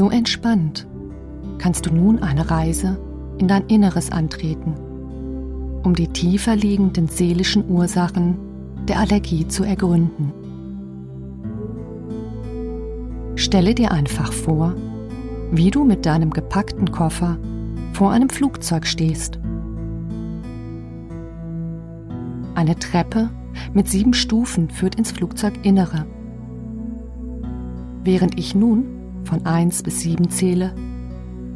So entspannt kannst du nun eine Reise in dein Inneres antreten, um die tiefer liegenden seelischen Ursachen der Allergie zu ergründen. Stelle dir einfach vor, wie du mit deinem gepackten Koffer vor einem Flugzeug stehst. Eine Treppe mit sieben Stufen führt ins Flugzeuginnere. Während ich nun von 1 bis 7 zähle,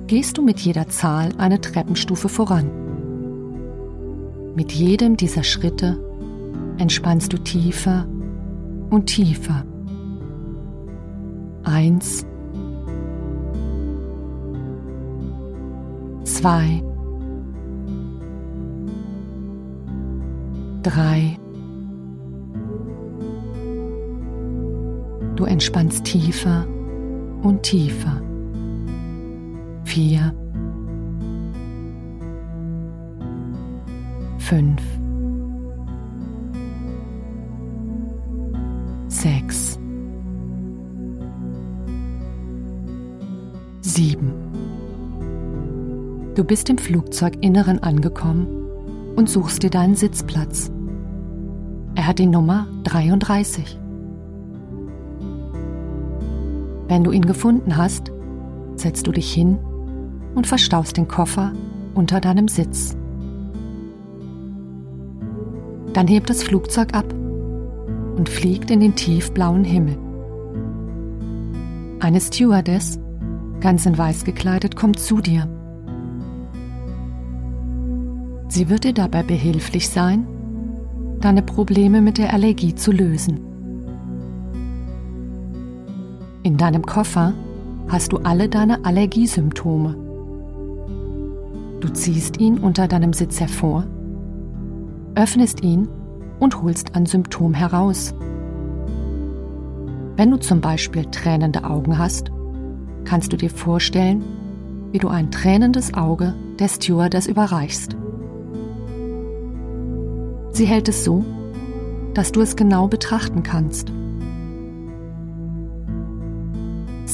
gehst du mit jeder Zahl eine Treppenstufe voran. Mit jedem dieser Schritte entspannst du tiefer und tiefer. Eins, zwei, drei. Du entspannst tiefer und tiefer. Vier, fünf, sechs, sieben. Du bist im Flugzeuginneren angekommen und suchst dir deinen Sitzplatz. Er hat die Nummer 33. Wenn du ihn gefunden hast, setzt du dich hin und verstaust den Koffer unter deinem Sitz. Dann hebt das Flugzeug ab und fliegt in den tiefblauen Himmel. Eine Stewardess, ganz in weiß gekleidet, kommt zu dir. Sie wird dir dabei behilflich sein, deine Probleme mit der Allergie zu lösen. In deinem Koffer hast du alle deine Allergiesymptome. Du ziehst ihn unter deinem Sitz hervor, öffnest ihn und holst ein Symptom heraus. Wenn du zum Beispiel tränende Augen hast, kannst du dir vorstellen, wie du ein tränendes Auge der Stewardess überreichst. Sie hält es so, dass du es genau betrachten kannst.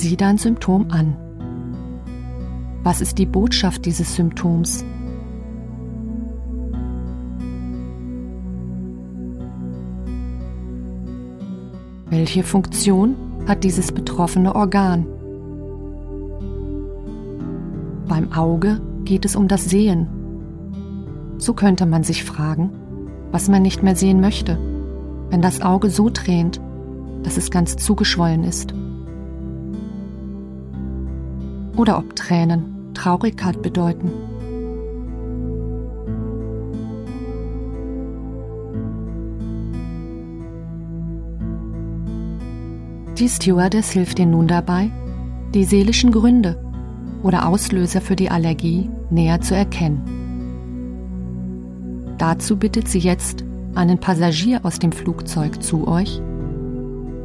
Sieh dein Symptom an. Was ist die Botschaft dieses Symptoms? Welche Funktion hat dieses betroffene Organ? Beim Auge geht es um das Sehen. So könnte man sich fragen, was man nicht mehr sehen möchte, wenn das Auge so tränt, dass es ganz zugeschwollen ist. Oder ob Tränen Traurigkeit bedeuten. Die Stewardess hilft dir nun dabei, die seelischen Gründe oder Auslöser für die Allergie näher zu erkennen. Dazu bittet sie jetzt einen Passagier aus dem Flugzeug zu euch,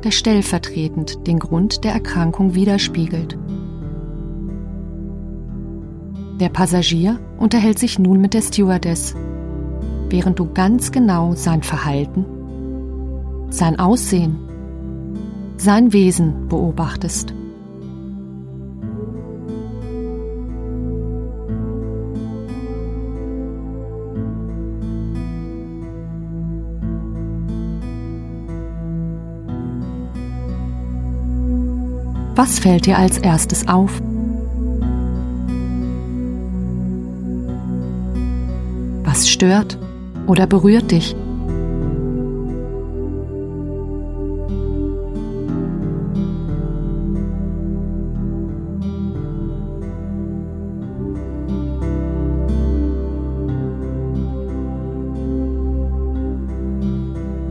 der stellvertretend den Grund der Erkrankung widerspiegelt. Der Passagier unterhält sich nun mit der Stewardess, während du ganz genau sein Verhalten, sein Aussehen sein Wesen beobachtest. Was fällt dir als erstes auf? Stört oder berührt dich?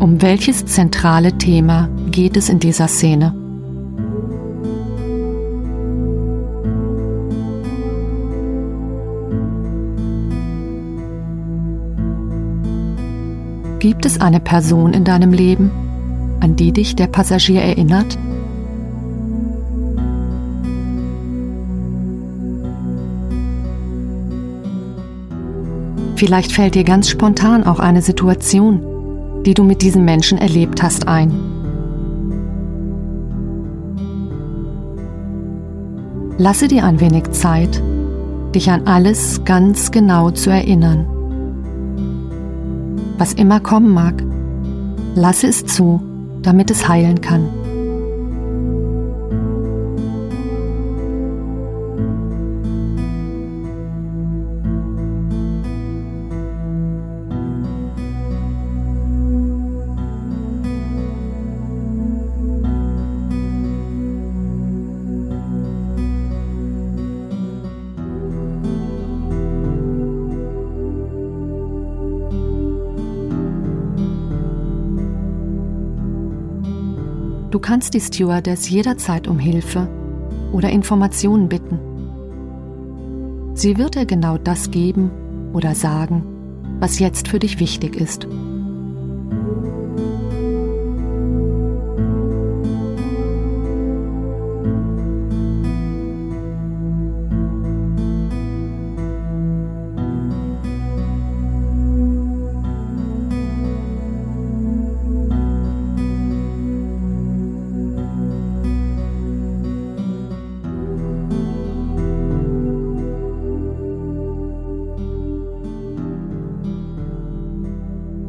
Um welches zentrale Thema geht es in dieser Szene? Gibt es eine Person in deinem Leben, an die dich der Passagier erinnert? Vielleicht fällt dir ganz spontan auch eine Situation, die du mit diesem Menschen erlebt hast, ein. Lasse dir ein wenig Zeit, dich an alles ganz genau zu erinnern. Was immer kommen mag, lasse es zu, damit es heilen kann. Du kannst die Stewardess jederzeit um Hilfe oder Informationen bitten. Sie wird dir genau das geben oder sagen, was jetzt für dich wichtig ist.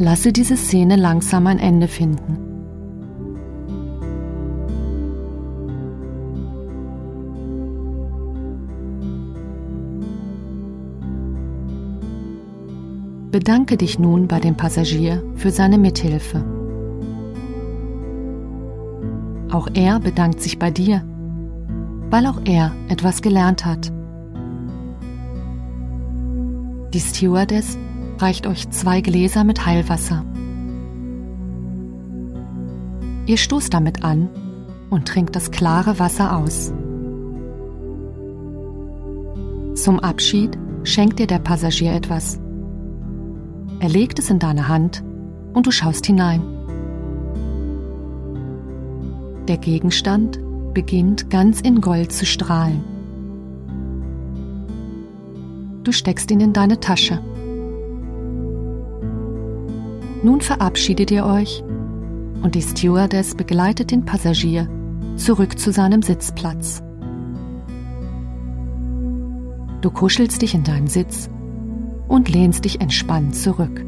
Lasse diese Szene langsam ein Ende finden. Bedanke dich nun bei dem Passagier für seine Mithilfe. Auch er bedankt sich bei dir, weil auch er etwas gelernt hat. Die Stewardess reicht euch zwei Gläser mit Heilwasser. Ihr stoßt damit an und trinkt das klare Wasser aus. Zum Abschied schenkt dir der Passagier etwas. Er legt es in deine Hand und du schaust hinein. Der Gegenstand beginnt ganz in Gold zu strahlen. Du steckst ihn in deine Tasche. Nun verabschiedet ihr euch und die Stewardess begleitet den Passagier zurück zu seinem Sitzplatz. Du kuschelst dich in deinen Sitz und lehnst dich entspannt zurück.